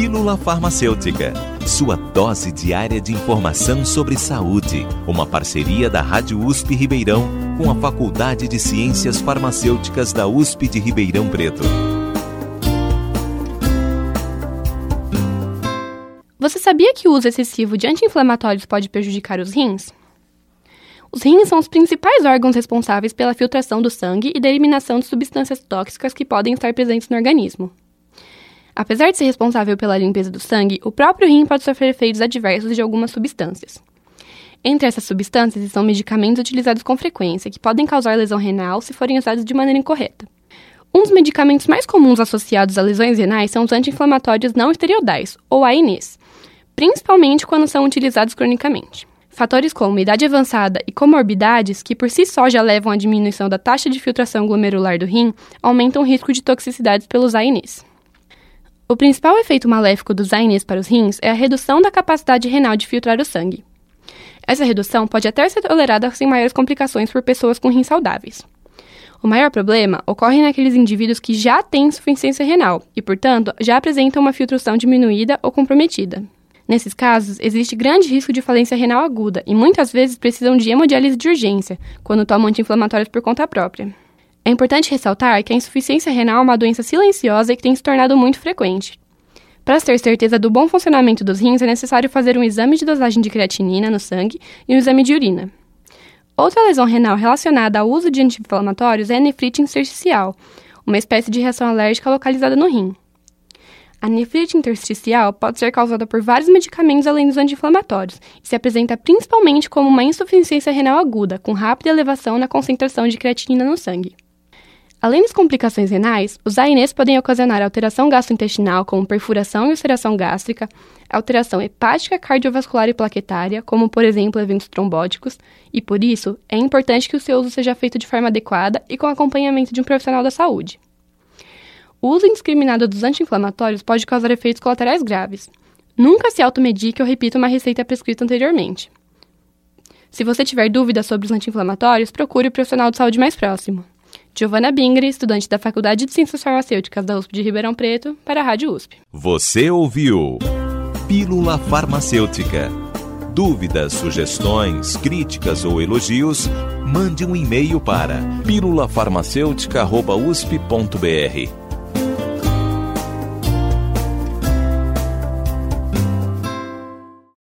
Pílula Farmacêutica, sua dose diária de informação sobre saúde. Uma parceria da Rádio USP Ribeirão com a Faculdade de Ciências Farmacêuticas da USP de Ribeirão Preto. Você sabia que o uso excessivo de anti-inflamatórios pode prejudicar os rins? Os rins são os principais órgãos responsáveis pela filtração do sangue e da eliminação de substâncias tóxicas que podem estar presentes no organismo. Apesar de ser responsável pela limpeza do sangue, o próprio rim pode sofrer efeitos adversos de algumas substâncias. Entre essas substâncias estão medicamentos utilizados com frequência, que podem causar lesão renal se forem usados de maneira incorreta. Um dos medicamentos mais comuns associados a lesões renais são os anti-inflamatórios não esteroidais, ou ANEs, principalmente quando são utilizados cronicamente. Fatores como idade avançada e comorbidades, que por si só já levam à diminuição da taxa de filtração glomerular do rim, aumentam o risco de toxicidades pelos ANEs. O principal efeito maléfico dos AINEs para os rins é a redução da capacidade renal de filtrar o sangue. Essa redução pode até ser tolerada sem maiores complicações por pessoas com rins saudáveis. O maior problema ocorre naqueles indivíduos que já têm insuficiência renal e, portanto, já apresentam uma filtração diminuída ou comprometida. Nesses casos, existe grande risco de falência renal aguda e muitas vezes precisam de hemodiálise de urgência, quando tomam anti-inflamatórios por conta própria. É importante ressaltar que a insuficiência renal é uma doença silenciosa e que tem se tornado muito frequente. Para ter certeza do bom funcionamento dos rins, é necessário fazer um exame de dosagem de creatinina no sangue e um exame de urina. Outra lesão renal relacionada ao uso de anti-inflamatórios é a nefrite intersticial, uma espécie de reação alérgica localizada no rim. A nefrite intersticial pode ser causada por vários medicamentos além dos anti-inflamatórios e se apresenta principalmente como uma insuficiência renal aguda, com rápida elevação na concentração de creatinina no sangue. Além das complicações renais, os ANEs podem ocasionar alteração gastrointestinal, como perfuração e ulceração gástrica, alteração hepática, cardiovascular e plaquetária, como por exemplo eventos trombóticos, e por isso é importante que o seu uso seja feito de forma adequada e com acompanhamento de um profissional da saúde. O uso indiscriminado dos anti-inflamatórios pode causar efeitos colaterais graves. Nunca se automedique ou repita uma receita prescrita anteriormente. Se você tiver dúvidas sobre os anti-inflamatórios, procure o profissional de saúde mais próximo. Giovana Bingri, estudante da Faculdade de Ciências Farmacêuticas da USP de Ribeirão Preto, para a Rádio USP. Você ouviu Pílula Farmacêutica. Dúvidas, sugestões, críticas ou elogios, mande um e-mail para pílulafarmacêutica.usp.br